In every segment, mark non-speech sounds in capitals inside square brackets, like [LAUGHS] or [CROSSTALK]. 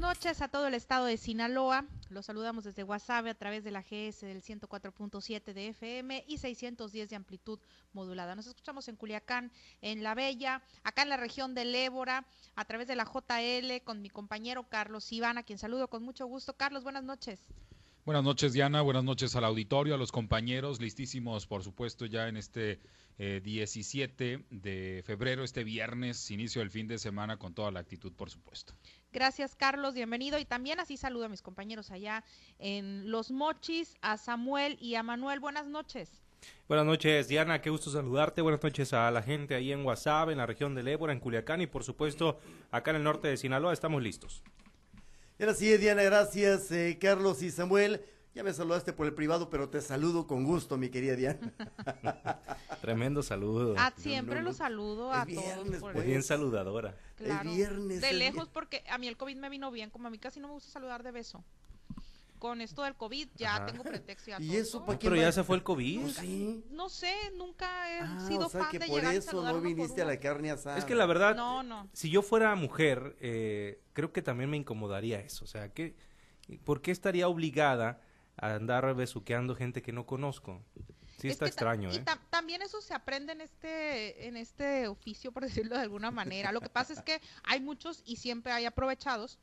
noches a todo el estado de Sinaloa. Los saludamos desde WhatsApp a través de la GS del 104.7 de FM y 610 de amplitud modulada. Nos escuchamos en Culiacán, en La Bella, acá en la región del Ébora, a través de la JL con mi compañero Carlos Iván, a quien saludo con mucho gusto. Carlos, buenas noches. Buenas noches, Diana. Buenas noches al auditorio, a los compañeros, listísimos, por supuesto, ya en este 17 eh, de febrero, este viernes, inicio del fin de semana, con toda la actitud, por supuesto. Gracias, Carlos, bienvenido. Y también así saludo a mis compañeros allá en Los Mochis, a Samuel y a Manuel. Buenas noches. Buenas noches, Diana, qué gusto saludarte. Buenas noches a la gente ahí en WhatsApp, en la región del Ébora, en Culiacán y por supuesto acá en el norte de Sinaloa. Estamos listos. Y ahora sí, Diana, gracias, eh, Carlos y Samuel. Ya me saludaste por el privado, pero te saludo con gusto, mi querida Diana. [LAUGHS] Tremendo saludo. Ah, siempre lo saludo a todos. Pues. Bien saludadora. Claro. viernes. De lejos, porque a mí el COVID me vino bien, como a mí casi no me gusta saludar de beso. Con esto del COVID ya tengo pretexto. ¿Y eso para Pero ya se fue el COVID. ¿Sí? No sé, nunca he ah, sido o sea fan que de por eso no viniste a la carne asada. Es que la verdad, si yo fuera mujer, eh, creo que también me incomodaría eso. O sea, que, ¿por qué estaría obligada a andar besuqueando gente que no conozco. Sí está extraño, ¿eh? también eso se aprende en este, en este oficio, por [LAUGHS] decirlo de alguna manera. Lo que pasa es que hay muchos y siempre hay aprovechados.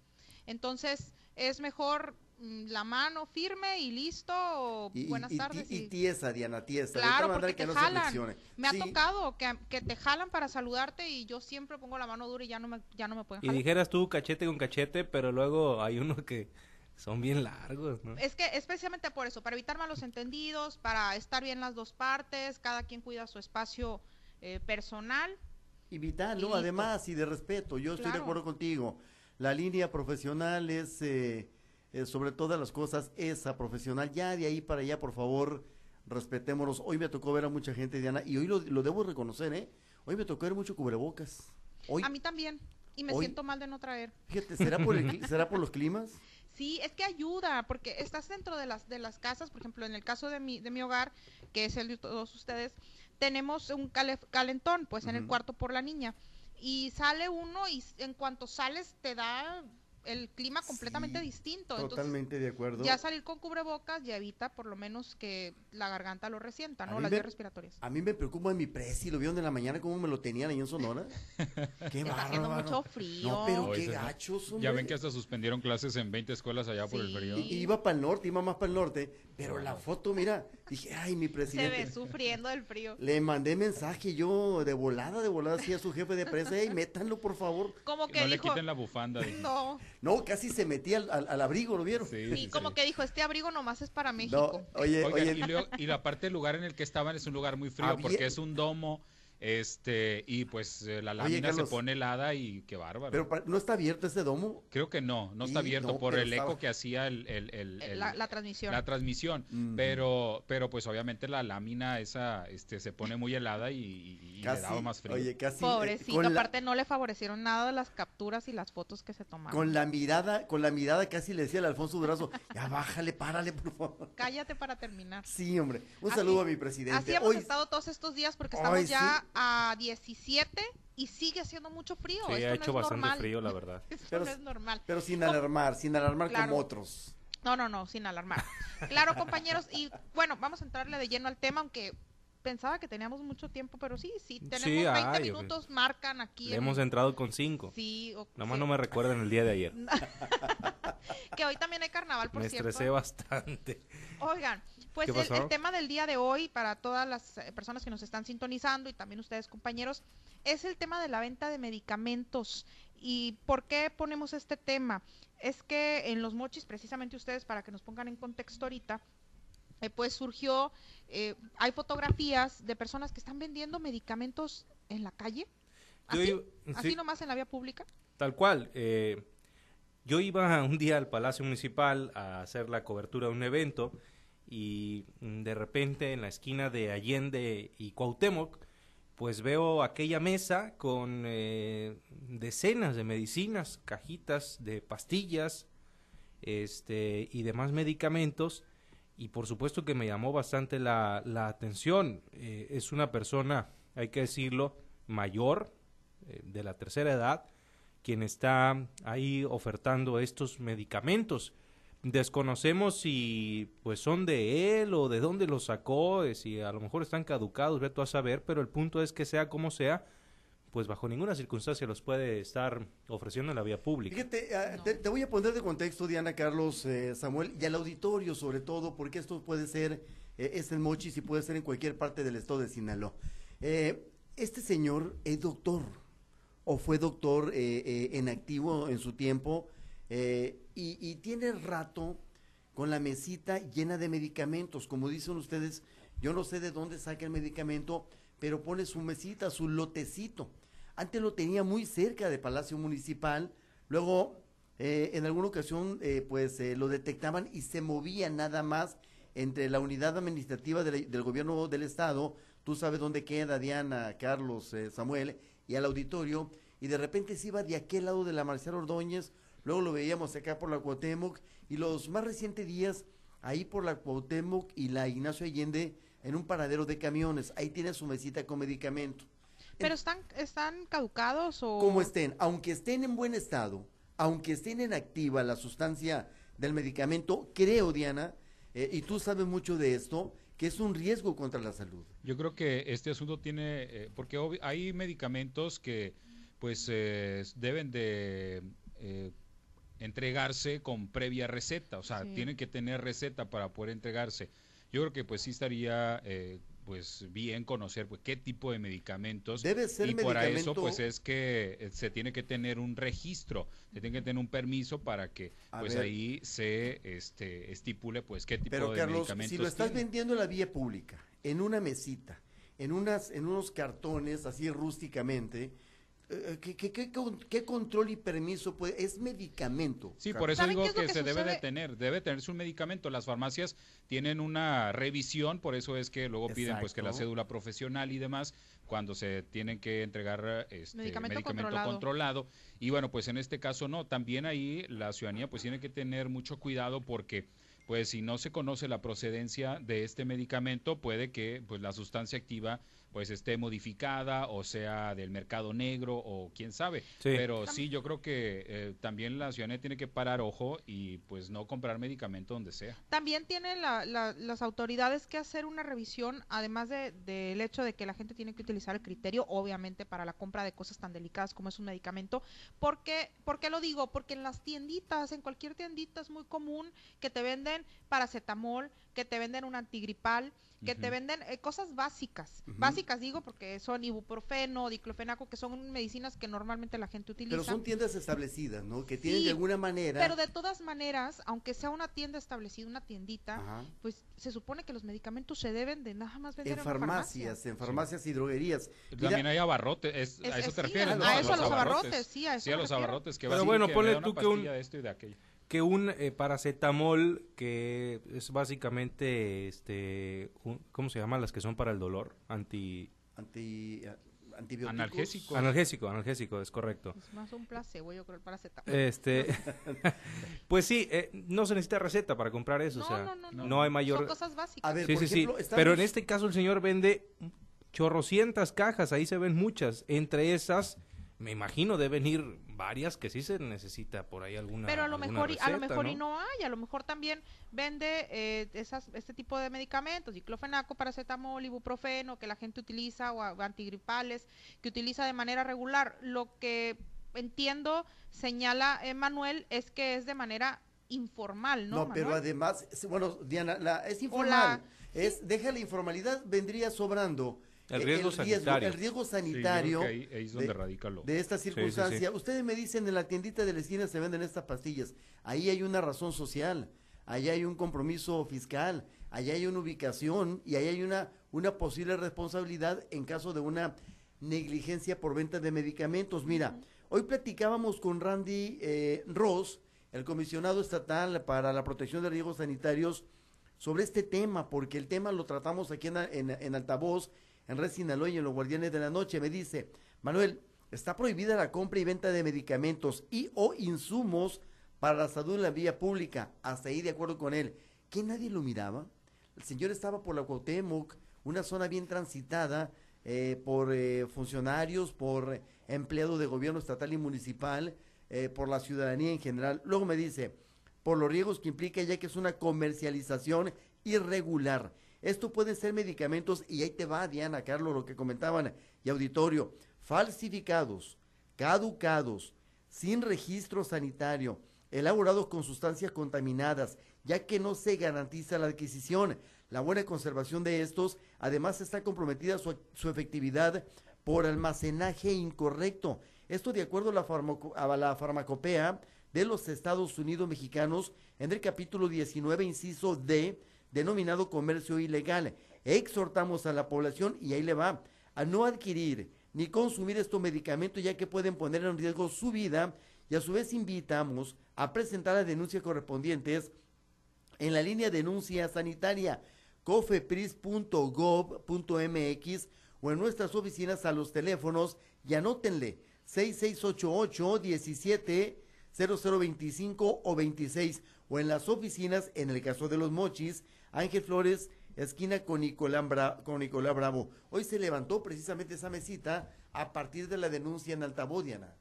Entonces, es mejor mm, la mano firme y listo. buenas tardes. Y, tiesa, Diana, tiesa. Claro, porque te jalan. Me ha tocado que, que, te jalan para saludarte y yo siempre pongo la mano dura y ya no me, ya no me pueden jalar. Y dijeras tú cachete con cachete, pero luego hay uno que son bien largos, ¿no? Es que especialmente por eso, para evitar malos entendidos, para estar bien las dos partes, cada quien cuida su espacio eh, personal. Y vital, ¿no? Además, y de respeto, yo estoy de acuerdo contigo. La línea profesional es, eh, eh, sobre todas las cosas, esa profesional. Ya de ahí para allá, por favor, respetémonos. Hoy me tocó ver a mucha gente, Diana, y hoy lo, debo reconocer, ¿eh? Hoy me tocó ver mucho cubrebocas. Hoy, a mí también, y me siento mal de no traer. Fíjate, ¿será por, el, [LAUGHS] ¿será por los climas? Sí, es que ayuda, porque estás dentro de las, de las casas, por ejemplo, en el caso de mi, de mi hogar, que es el de todos ustedes, tenemos un calentón, pues, en el cuarto por la niña. Y sale uno y en cuanto sales te da el clima completamente distinto. Totalmente de acuerdo. Ya salir con cubrebocas ya evita por lo menos que la garganta lo resienta, ¿no? Las vías respiratorias. A mí me preocupa mi presi, lo vieron de la mañana cómo me lo tenían ahí en Sonora. [LAUGHS] qué Está haciendo mucho frío. No, pero qué gachos, Ya ven que hasta suspendieron clases en 20 escuelas allá por el frío. iba para el norte, iba más para el norte, pero la foto, mira, dije, ay, mi presidente. Se ve sufriendo del frío. Le mandé mensaje yo de volada, de volada, así a su jefe de prensa, y métanlo, por favor. Como que, no le quiten la bufanda. [LAUGHS] No. No, casi se metía al, abrigo, ¿lo vieron? Sí, como que dijo, este abrigo nomás es para México. oye, oye. Y, la parte del lugar en el que estaban es un lugar muy frío, porque es un domo este, y pues eh, la lámina se pone helada y qué bárbaro. Pero ¿no está abierto ese domo? Creo que no, no está abierto por el eco que hacía el, el, la, transmisión. La transmisión, pero, pero pues obviamente la lámina esa este, se pone muy helada y, le daba más frío. Oye, casi. Eh, Pobrecito, aparte no le favorecieron nada las capturas y las fotos que se tomaron. Con la mirada, con la mirada casi le decía al Alfonso Durazo, [LAUGHS] ya bájale, párale, por favor. Cállate para terminar. Sí, hombre. Un saludo a mi presidente. Así hemos estado todos estos días porque estamos ya a 17 y sigue haciendo mucho frío. Sí, ha hecho bastante frío, la verdad. [LAUGHS] pero, no es normal. Pero sin alarmar, sin alarmar como otros. No, no, no, sin alarmar. claro, compañeros, y bueno, vamos a entrarle de lleno al tema, aunque pensaba que teníamos mucho tiempo, pero sí, sí, tenemos 20 minutos, marcan aquí. hemos entrado con 5. Sí. Nada más no me recuerden el día de ayer. [LAUGHS] que hoy también hay carnaval, por cierto. Me estresé bastante. Oigan, pues el, tema del día de hoy, para todas las eh, personas que nos están sintonizando y también ustedes compañeros, es el tema de la venta de medicamentos. ¿Y por qué ponemos este tema? Es que en los mochis, precisamente ustedes, para que nos pongan en contexto ahorita, eh, pues surgió, eh, hay fotografías de personas que están vendiendo medicamentos en la calle. ¿Así, ¿Así nomás en la vía pública? Tal cual. yo iba un día al Palacio Municipal a hacer la cobertura de un evento y mm, de repente en la esquina de Allende y Cuauhtémoc, pues veo aquella mesa con eh, decenas de medicinas, cajitas de pastillas este, y demás medicamentos y por supuesto que me llamó bastante la, la atención. Eh, es una persona, hay que decirlo, mayor, eh, de la tercera edad, quien está ahí ofertando estos medicamentos. Desconocemos si pues son de él o de dónde los sacó, si a lo mejor están caducados, veto a saber, pero el punto es que sea como sea, pues bajo ninguna circunstancia los puede estar ofreciendo en la vía pública. Fíjate, ah, te, voy a poner de contexto, Diana, Carlos, eh, Samuel, y al auditorio sobre todo, porque esto puede ser, eh, es en Mochis y puede ser en cualquier parte del estado de Sinaloa. Eh, este señor es doctor, o fue doctor en activo en su tiempo, y, tiene rato con la mesita llena de medicamentos. Como dicen ustedes, yo no sé de dónde saca el medicamento, pero pone su mesita, su lotecito. Antes lo tenía muy cerca de Palacio Municipal, luego eh, en alguna ocasión eh, pues eh, lo detectaban y se movía nada más entre la unidad administrativa del gobierno del estado, tú sabes dónde queda Diana, Carlos, Samuel, y al auditorio, y de repente se iba de aquel lado de la Marcial Ordóñez luego lo veíamos acá por la Cuauhtémoc y los más recientes días ahí por la Cuauhtémoc y la Ignacio Allende en un paradero de camiones. Ahí tiene su mesita con medicamento. ¿Pero están, están caducados o...? Como estén, aunque estén en buen estado, aunque estén en activa la sustancia del medicamento, creo, Diana, eh, y tú sabes mucho de esto, que es un riesgo contra la salud. Yo creo que este asunto tiene, eh, porque hay medicamentos que pues eh, deben de entregarse con previa receta, o sea, tienen que tener receta para poder entregarse. Yo creo que pues sí estaría eh, pues bien conocer pues, qué tipo de medicamentos debe ser y por eso pues es que eh, se tiene que tener un registro, se tiene que tener un permiso para que pues ahí se este estipule pues qué tipo Pero, de Carlos, medicamentos si lo estás vendiendo en la vía pública, en una mesita, en unas en unos cartones así rústicamente, eh, ¿Qué, qué, qué, control y permiso puede? Es medicamento. Sí, por eso digo que, se debe de tener, debe tenerse un medicamento. Las farmacias tienen una revisión, por eso es que luego piden pues que la cédula profesional y demás cuando se tienen que entregar este, medicamento, controlado. controlado. Y bueno, pues en este caso no, también ahí la ciudadanía pues tiene que tener mucho cuidado porque pues si no se conoce la procedencia de este medicamento, puede que pues la sustancia activa pues esté modificada o sea del mercado negro o quién sabe. Pero sí, yo creo que eh, también la ciudadanía tiene que parar ojo y pues no comprar medicamento donde sea. También tienen las autoridades que hacer una revisión, además del de, hecho de que la gente tiene que utilizar el criterio, obviamente, para la compra de cosas tan delicadas como es un medicamento. porque ¿Por qué lo digo? Porque en las tienditas, en cualquier tiendita es muy común que te venden paracetamol, que te venden un antigripal, que te venden eh, cosas básicas. Básicas digo porque son ibuprofeno, diclofenaco, que son medicinas que normalmente la gente utiliza. Pero son tiendas establecidas, ¿no? Que tienen de alguna manera... Pero de todas maneras, aunque sea una tienda establecida, una tiendita, pues se supone que los medicamentos se deben de nada más vender en, farmacias, en farmacias y droguerías. También hay abarrotes, a eso te refieres, A, eso, a los abarrotes, sí, a eso Sí, a los abarrotes que Pero bueno, ponle tú que un... De esto y de aquello que un eh, paracetamol que es básicamente este cómo se llaman las que son para el dolor anti anti analgésico. Analgésico analgésico es correcto. Es más un placebo yo creo el paracetamol. Este [LAUGHS] pues sí eh, no se necesita receta para comprar eso no, o sea no, no, no, hay mayor son cosas básicas. A ver, sí, sí, pero en este caso el señor vende chorrocientas cajas ahí se ven muchas entre esas me imagino deben ir varias que sí se necesita por ahí alguna pero a lo mejor y, a lo mejor ¿no? y no hay a lo mejor también vende eh, esas este tipo de medicamentos diclofenaco paracetamol ibuprofeno que la gente utiliza o, antigripales que utiliza de manera regular. Lo que entiendo señala Emanuel es que es de manera informal no no pero además bueno Diana la, es informal es deja la informalidad vendría sobrando el riesgo sanitario. el riesgo sanitario de, esta circunstancia. Ustedes me dicen en la tiendita de la esquina se venden estas pastillas. Ahí hay una razón social, ahí hay un compromiso fiscal, ahí hay una ubicación y ahí hay una, una posible responsabilidad en caso de una negligencia por venta de medicamentos. Mira, hoy platicábamos con Randy eh, Ross, el comisionado estatal para la protección de riesgos sanitarios, sobre este tema, porque el tema lo tratamos aquí en, en, en altavoz en Red Sinaloa y en los Guardianes de la Noche. Me dice, Manuel, está prohibida la compra y venta de medicamentos y o insumos para la salud en la vía pública. Hasta ahí de acuerdo con él. ¿Que nadie lo miraba? El señor estaba por la Cuauhtémoc, una zona bien transitada eh, por eh, funcionarios, por empleado de gobierno estatal y municipal, eh, por la ciudadanía en general. Luego me dice, por los riesgos que implica ya que es una comercialización irregular. Esto pueden ser medicamentos, y ahí te va, Diana, Carlos, lo que comentaban, y auditorio, falsificados, caducados, sin registro sanitario, elaborados con sustancias contaminadas, ya que no se garantiza la adquisición. La buena conservación de estos, además está comprometida su, efectividad por almacenaje incorrecto. Esto de acuerdo a la, a la farmacopea de los Estados Unidos mexicanos en el capítulo 19, inciso D, denominado comercio ilegal. Exhortamos a la población, y ahí le va, a no adquirir ni consumir estos medicamentos ya que pueden poner en riesgo su vida y a su vez invitamos a presentar las denuncias correspondientes en la línea denuncia sanitaria cofepris.gov.mx o en nuestras oficinas a los teléfonos y anótenle 6688 17 0025 o 26 o en las oficinas en el caso de los mochis Ángel Flores esquina con Nicolás, con Nicolás Bravo. Hoy se levantó precisamente esa mesita a partir de la denuncia en Altabodiana.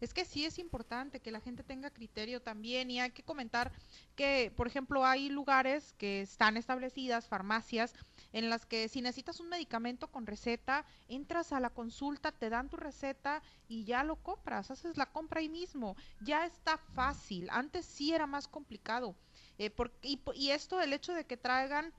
Es que sí es importante que la gente tenga criterio también y hay que comentar que, por ejemplo, hay lugares que están establecidas, farmacias, en las que si necesitas un medicamento con receta, entras a la consulta, te dan tu receta y ya lo compras, haces la compra ahí mismo. Ya está fácil, antes sí era más complicado. Eh, y, y esto, el hecho de que traigan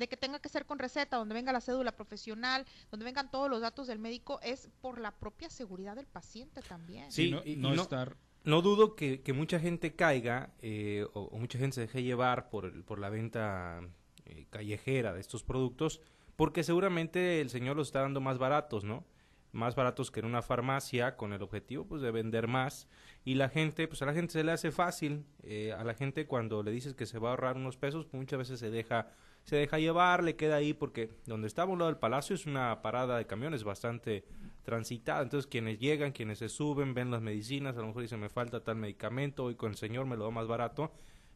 de que tenga que ser con receta, donde venga la cédula profesional, donde vengan todos los datos del médico, es por la propia seguridad del paciente también. Sí, no, no, estar... No dudo que, mucha gente caiga eh, o, mucha gente se deje llevar por, por la venta eh, callejera de estos productos, porque seguramente el señor los está dando más baratos, ¿no? Más baratos que en una farmacia con el objetivo pues de vender más y la gente, pues a la gente se le hace fácil, eh, a la gente cuando le dices que se va a ahorrar unos pesos, pues muchas veces se deja se deja llevar, le queda ahí porque donde está a un lado del palacio es una parada de camiones bastante transitada, entonces quienes llegan, quienes se suben, ven las medicinas, a lo mejor dicen me falta tal medicamento, hoy con el señor me lo da más barato,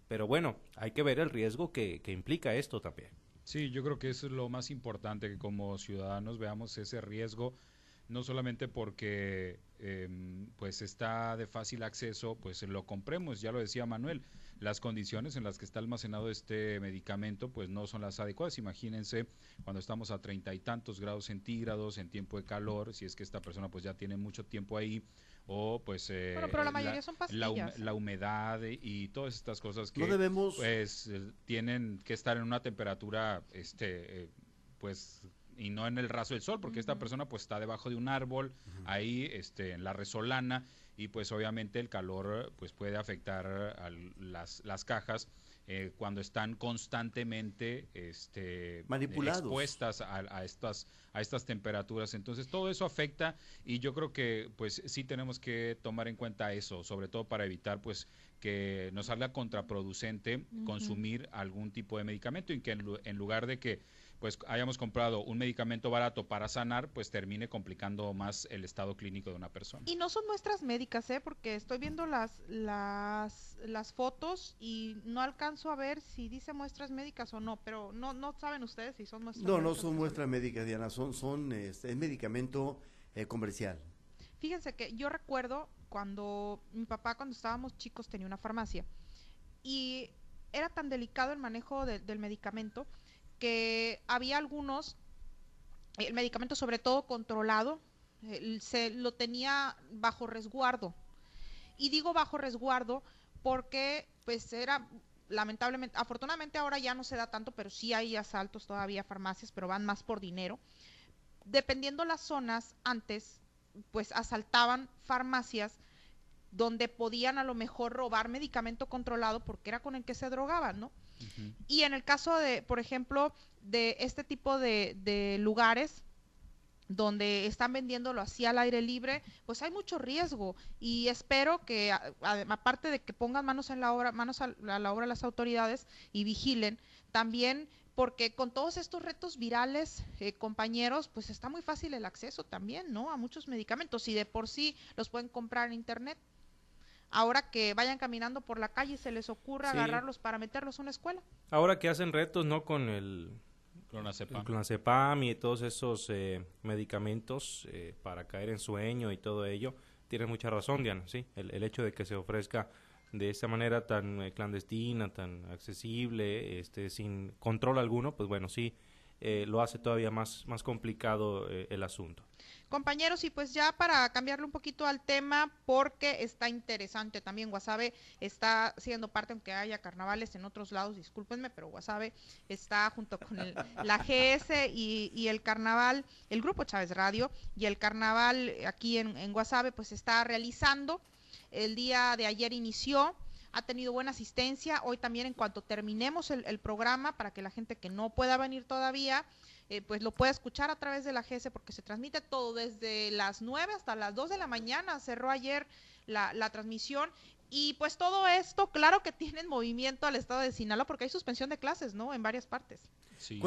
pero bueno, hay que ver el riesgo que, que implica esto también. Sí, yo creo que eso es lo más importante, que como ciudadanos veamos ese riesgo, no solamente porque em, pues está de fácil acceso, pues lo compremos, ya lo decía Manuel, las condiciones en las que está almacenado este medicamento pues no son las adecuadas. Imagínense cuando estamos a treinta y tantos grados centígrados en tiempo de calor, si es que esta persona pues ya tiene mucho tiempo ahí o pues eh, pero la mayoría son la, humedad y todas estas cosas que no debemos pues eh, tienen que estar en una temperatura este eh, pues y no en el raso del sol porque esta persona pues está debajo de un árbol ahí este en la resolana y pues obviamente el calor pues puede afectar a las, las cajas eh, cuando están constantemente este, manipuladas expuestas a, estas a estas temperaturas. Entonces todo eso afecta y yo creo que pues sí tenemos que tomar en cuenta eso sobre todo para evitar pues que nos salga contraproducente consumir algún tipo de medicamento y que en lugar de que pues hayamos comprado un medicamento barato para sanar, pues termine complicando más el estado clínico de una persona. Y no son muestras médicas, ¿eh? Porque estoy viendo las, las, las fotos y no alcanzo a ver si dice muestras médicas o no, pero no, no saben ustedes si son muestras no, médicas. No, no son muestras médicas, Diana, son, son este, es medicamento eh, comercial. Fíjense que yo recuerdo cuando mi papá, cuando estábamos chicos, tenía una farmacia y era tan delicado el manejo del medicamento que había algunos, el medicamento sobre todo controlado, se lo tenía bajo resguardo. Y digo bajo resguardo porque pues era lamentablemente, afortunadamente ahora ya no se da tanto, pero sí hay asaltos todavía farmacias, pero van más por dinero. Dependiendo las zonas, antes pues asaltaban farmacias donde podían a lo mejor robar medicamento controlado porque era con el que se drogaban, ¿no? Y en el caso de, por ejemplo, de este tipo de, lugares donde están vendiéndolo así al aire libre, pues hay mucho riesgo y espero que aparte de que pongan manos en la obra, manos a, la obra las autoridades y vigilen, también porque con todos estos retos virales, eh, compañeros, pues está muy fácil el acceso también, ¿no? A muchos medicamentos y de por sí los pueden comprar en internet ahora que vayan caminando por la calle y se les ocurra agarrarlos para meterlos a una escuela. Ahora que hacen retos, ¿no? Con el clonazepam, clonazepam y todos esos eh, medicamentos eh, para caer en sueño y todo ello. Tienes mucha razón, Diana, sí. El, hecho de que se ofrezca de esta manera tan eh, clandestina, tan accesible, este, sin control alguno, pues bueno, sí, lo hace todavía más, más complicado el asunto. Compañeros, y pues ya para cambiarle un poquito al tema, porque está interesante también, Guasave está siendo parte, aunque haya carnavales en otros lados, discúlpenme, pero Guasave está junto con la GS y, el carnaval, el grupo Chávez Radio, y el carnaval aquí en, en Guasave, pues está realizando. El día de ayer inició, ha tenido buena asistencia. Hoy también, en cuanto terminemos el, el, programa, para que la gente que no pueda venir todavía, eh, pues lo puede escuchar a través de la GS porque se transmite todo desde las 9 hasta las 2 de la mañana. Cerró ayer la, la transmisión y pues todo esto, claro que [LAUGHS] tienen movimiento al estado de Sinaloa porque hay suspensión de clases, ¿no? En varias partes. Sí,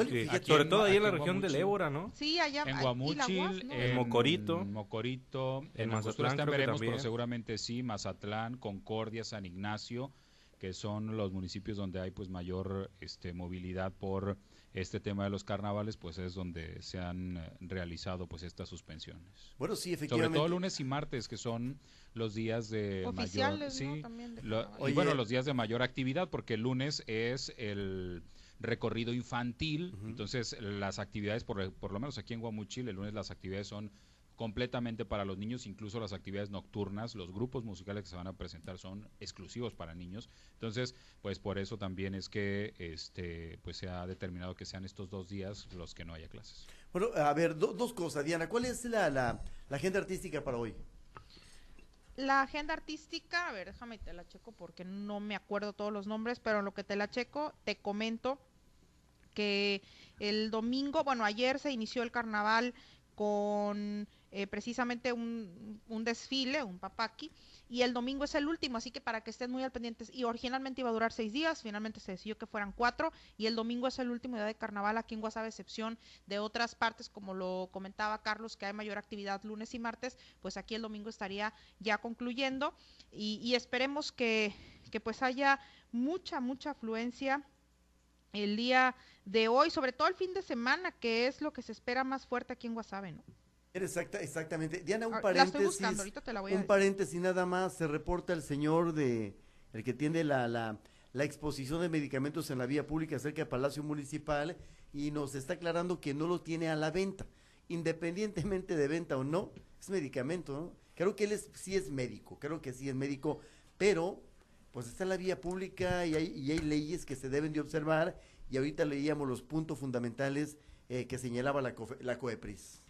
sobre todo ahí en la región del Ébora, ¿no? Sí, allá en Guamuchil, en, Mocorito, Mocorito, en, Mazatlán veremos, pero seguramente sí, Mazatlán, Concordia, San Ignacio, que son los municipios donde hay pues mayor este movilidad por este tema de los carnavales, pues es donde se han eh, realizado pues estas suspensiones. Bueno, sí, efectivamente. Sobre todo lunes y martes, que son los días de mayor, sí, y bueno, los días de mayor actividad, porque el lunes es el recorrido infantil, entonces las actividades, por, por lo menos aquí en Guamuchil, el lunes las actividades son completamente para los niños, incluso las actividades nocturnas, los grupos musicales que se van a presentar son exclusivos para niños. Entonces, pues por eso también es que este pues se ha determinado que sean estos dos días los que no haya clases. Bueno, a ver, dos cosas, Diana, ¿cuál es la, la, agenda artística para hoy? La agenda artística, a ver, déjame te la checo porque no me acuerdo todos los nombres, pero en lo que te la checo, te comento que el domingo, bueno, ayer se inició el carnaval con eh, precisamente un, desfile, un papaki, y el domingo es el último, así que para que estén muy al pendientes. Y originalmente iba a durar seis días, finalmente se decidió que fueran cuatro, y el domingo es el último día de carnaval aquí en Guasave, excepción de otras partes, como lo comentaba Carlos, que hay mayor actividad lunes y martes, pues aquí el domingo estaría ya concluyendo, y, esperemos que, que pues haya mucha, mucha afluencia el día de hoy, sobre todo el fin de semana, que es lo que se espera más fuerte aquí en Guasave, ¿no? Exacta, exactamente. Diana, un paréntesis. un paréntesis nada más. Se reporta el señor de, el que tiene la, la, la, exposición de medicamentos en la vía pública cerca del Palacio Municipal y nos está aclarando que no lo tiene a la venta. Independientemente de venta o no, es medicamento, ¿no? Creo que él es, sí es médico, creo que sí es médico, pero pues está en la vía pública y hay, y hay leyes que se deben de observar y ahorita leíamos los puntos fundamentales eh, que señalaba la, la COEPRIS.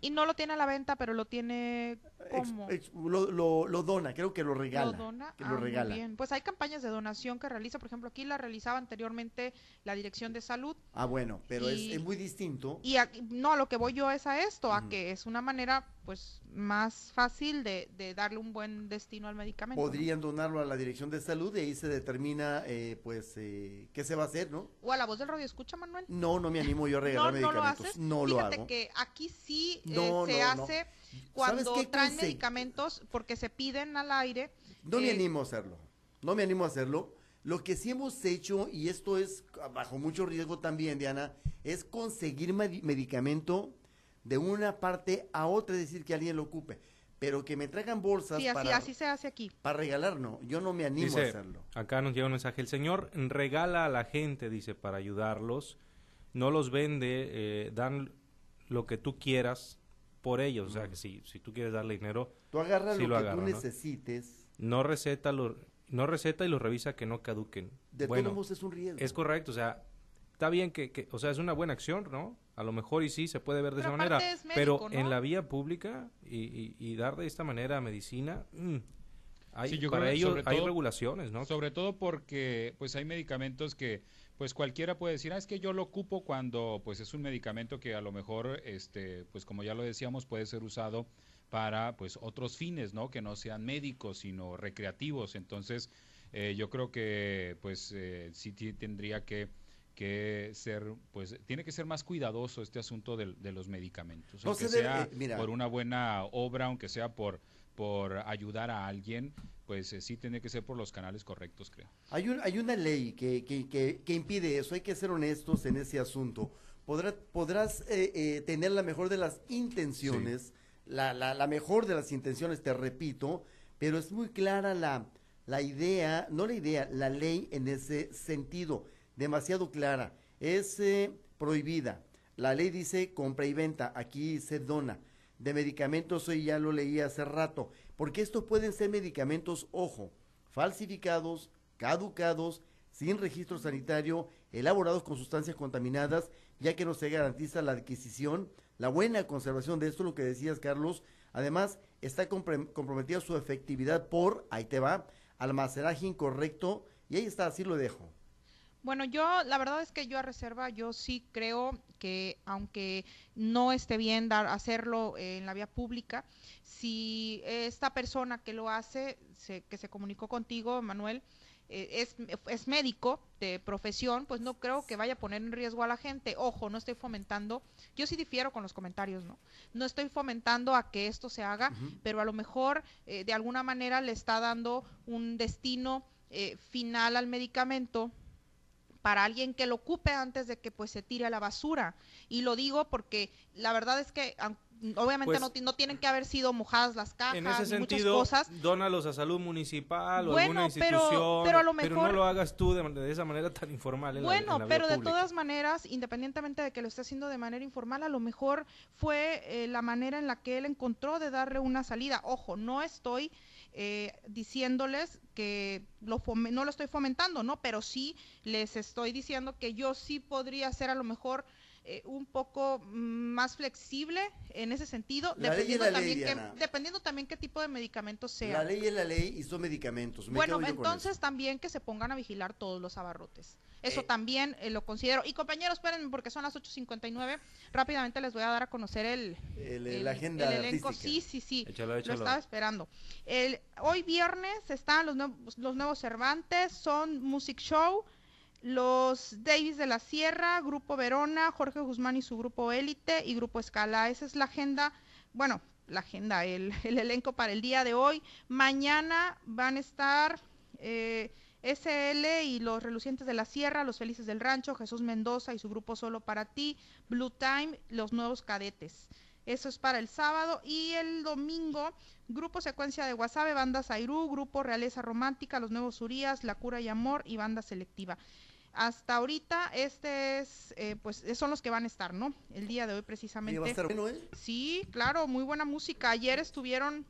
Y no lo tiene a la venta, pero lo tiene como... lo, lo, dona, creo que lo regala. Lo dona, que lo ah, regala. bien. Pues hay campañas de donación que realiza, por ejemplo, aquí la realizaba anteriormente la Dirección de Salud. Ah, bueno, pero es, muy distinto. Y no, a lo que voy yo es a esto, a que es una manera pues más fácil de, de, darle un buen destino al medicamento. Podrían donarlo a la Dirección de Salud y ahí se determina, eh, pues, eh, qué se va a hacer, ¿no? O a la voz del radio, escucha, Manuel. No, no me animo yo a regalar [LAUGHS] no, medicamentos. No lo haces. Fíjate que aquí sí eh, se hace cuando traen medicamentos porque se piden al aire. No me animo a hacerlo. No me animo a hacerlo. Lo que sí hemos hecho, y esto es bajo mucho riesgo también, Diana, es conseguir medicamento de una parte a otra, es decir, que alguien lo ocupe. Pero que me traigan bolsas sí, así, para, así se hace aquí. Para regalar, no. Yo no me animo a hacerlo. Acá nos llega un mensaje. El Señor regala a la gente, dice, para ayudarlos. No los vende, eh, dan lo que tú quieras por ellos. O sea, que si, si tú quieres darle dinero, tú agarras lo, que tú necesites. No receta, lo, no receta y lo revisa que no caduquen. De todos modos es un riesgo. Es correcto, o sea, está bien que, que, o sea, es una buena acción, ¿no? A lo mejor y sí se puede ver de esa manera, pero en la vía pública y, y, dar de esta manera medicina, mm, hay, para ello hay regulaciones, ¿no? Sobre todo porque pues hay medicamentos que pues cualquiera puede decir, ah, es que yo lo ocupo cuando pues es un medicamento que a lo mejor, este, pues como ya lo decíamos, puede ser usado para pues otros fines, ¿no? Que no sean médicos, sino recreativos. Entonces, eh, yo creo que pues eh, sí tendría que que ser, pues, tiene que ser más cuidadoso este asunto de, de los medicamentos. aunque sea eh, por una buena obra, aunque sea por, por ayudar a alguien, pues eh, sí tiene que ser por los canales correctos, creo. Hay, un, hay una ley que, que, que, impide eso, hay que ser honestos en ese asunto. podrás eh, eh, tener la mejor de las intenciones, la, la, la, mejor de las intenciones, te repito, pero es muy clara la, la idea, no la idea, la ley en ese sentido, demasiado clara, es eh, prohibida. La ley dice compra y venta, aquí se dona. De medicamentos, hoy ya lo leí hace rato, porque estos pueden ser medicamentos, ojo, falsificados, caducados, sin registro sanitario, elaborados con sustancias contaminadas, ya que no se garantiza la adquisición, la buena conservación de esto, lo que decías, Carlos. Además, está comprometida su efectividad por, ahí te va, almacenaje incorrecto, y ahí está, así lo dejo. Bueno, yo la verdad es que yo a reserva, yo sí creo que aunque no esté bien dar hacerlo en la vía pública, si esta persona que lo hace, que se comunicó contigo, Manuel, eh, es, es, médico de profesión, pues no creo que vaya a poner en riesgo a la gente. Ojo, no estoy fomentando, yo sí difiero con los comentarios, ¿no? No estoy fomentando a que esto se haga, pero a lo mejor eh, de alguna manera le está dando un destino eh, final al medicamento para alguien que lo ocupe antes de que pues se tire a la basura. Y lo digo porque la verdad es que obviamente pues no, tienen que haber sido mojadas las cajas en ese sentido, muchas cosas. Dónalos a salud municipal o alguna institución, pero, lo mejor, no lo hagas tú de, esa manera tan informal. bueno, pero de todas maneras, independientemente de que lo esté haciendo de manera informal, a lo mejor fue eh, la manera en la que él encontró de darle una salida. Ojo, no estoy eh, diciéndoles que lo no lo estoy fomentando, ¿no? Pero sí les estoy diciendo que yo sí podría ser a lo mejor eh, un poco más flexible en ese sentido, dependiendo, también qué, dependiendo también qué tipo de medicamentos sea. La ley es la ley y son medicamentos. bueno, entonces también que se pongan a vigilar todos los abarrotes. Eso eh. también eh, lo considero. Y compañeros, espérenme porque son las 8.59. Rápidamente les voy a dar a conocer el, el, agenda el elenco. Sí, sí, sí. Lo estaba esperando. El, hoy viernes están los, nuevos, los nuevos Cervantes, son Music Show, los Davis de la Sierra, Grupo Verona, Jorge Guzmán y su grupo Élite y Grupo Escala. Esa es la agenda, bueno, la agenda, el, [LAUGHS] elenco para el día de hoy. Mañana van a estar eh, SL y los Relucientes de la Sierra, los Felices del Rancho, Jesús Mendoza y su grupo Solo para ti, Blue Time, los nuevos cadetes. Eso es para el sábado y el domingo, Grupo Secuencia de Guasave, Banda Zairú, Grupo Realeza Romántica, Los Nuevos Urias, La Cura y Amor y Banda Selectiva hasta ahorita este es eh, pues son los que van a estar no el día de hoy precisamente va a estar bueno, ¿eh? sí claro muy buena música ayer estuvieron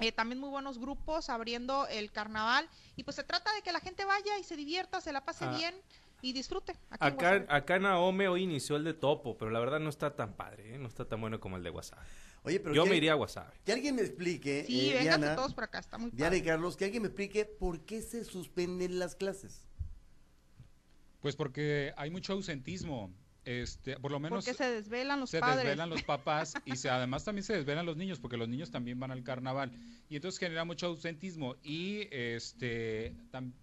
eh, también muy buenos grupos abriendo el carnaval y pues se trata de que la gente vaya y se divierta se la pase ah. bien y disfrute acá acá Naome hoy inició el de Topo pero la verdad no está tan padre ¿eh? no está tan bueno como el de WhatsApp Oye, pero yo me iría a WhatsApp. Que alguien me explique. Sí, eh, Diana, todos por acá, está muy Diana y Carlos, que alguien me explique por qué se suspenden las clases. Pues porque hay mucho ausentismo. Este, por lo menos porque se desvelan los se desvelan los [LAUGHS] papás y se, además también se desvelan los niños porque los niños también van al carnaval. Y entonces genera mucho ausentismo y este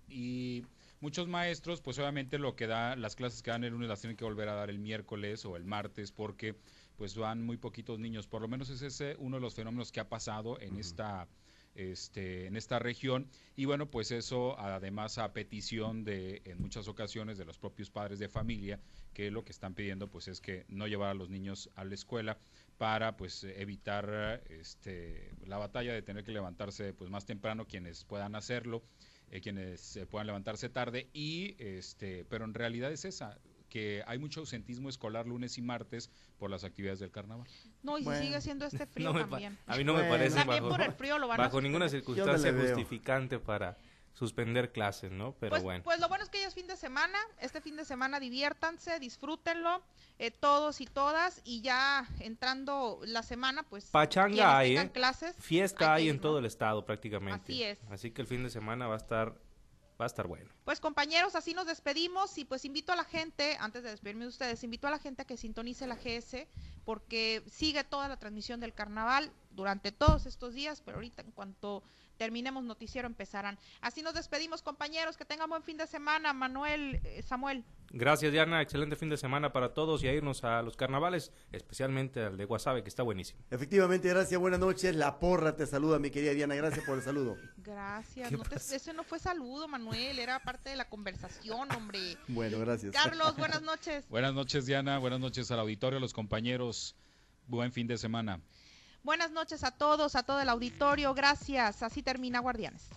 y muchos maestros pues obviamente lo que da las clases que dan el lunes las tienen que volver a dar el miércoles o el martes porque pues van muy poquitos niños. Por lo menos es ese uno de los fenómenos que ha pasado en esta este, en esta región. Y bueno, pues eso además a petición de, en muchas ocasiones, de los propios padres de familia, que lo que están pidiendo pues es que no llevar a los niños a la escuela para pues evitar este, la batalla de tener que levantarse pues más temprano quienes puedan hacerlo, eh, quienes puedan levantarse tarde y este, pero en realidad es esa, que hay mucho ausentismo escolar lunes y martes por las actividades del carnaval. No, y si sigue siendo este [LAUGHS] frío también. A mí no me parece también bajo, por el frío lo van bajo ninguna circunstancia justificante para suspender clases, ¿no? Pero pues, bueno. Pues lo bueno es que ya es fin de semana, este fin de semana diviértanse, disfrútenlo, eh, todos y todas, y ya entrando la semana, pues... Pachanga hay, ¿eh? Clases, Fiesta hay, en todo el estado prácticamente. Así es. Así que el fin de semana va a estar va a estar bueno. Pues compañeros, así nos despedimos y pues invito a la gente, antes de despedirme de ustedes, invito a la gente a que sintonice la GS porque sigue toda la transmisión del carnaval durante todos estos días, pero ahorita en cuanto terminemos noticiero empezarán. Así nos despedimos, compañeros. Que tengan buen fin de semana. Manuel, eh, Samuel. Gracias, Diana. Excelente fin de semana para todos y a irnos a los carnavales, especialmente al de Guasave, que está buenísimo. Efectivamente, gracias. Buenas noches. La porra te saluda, mi querida Diana. Gracias por el saludo. [LAUGHS] Gracias. ese no fue saludo, Manuel. Era parte de la conversación, hombre. Bueno, gracias. Carlos, buenas [LAUGHS] noches. buenas noches, Diana. Buenas noches al auditorio, a los compañeros. Buen fin de semana. Buenas noches a todos, a todo el auditorio. Gracias. Así termina Guardianes.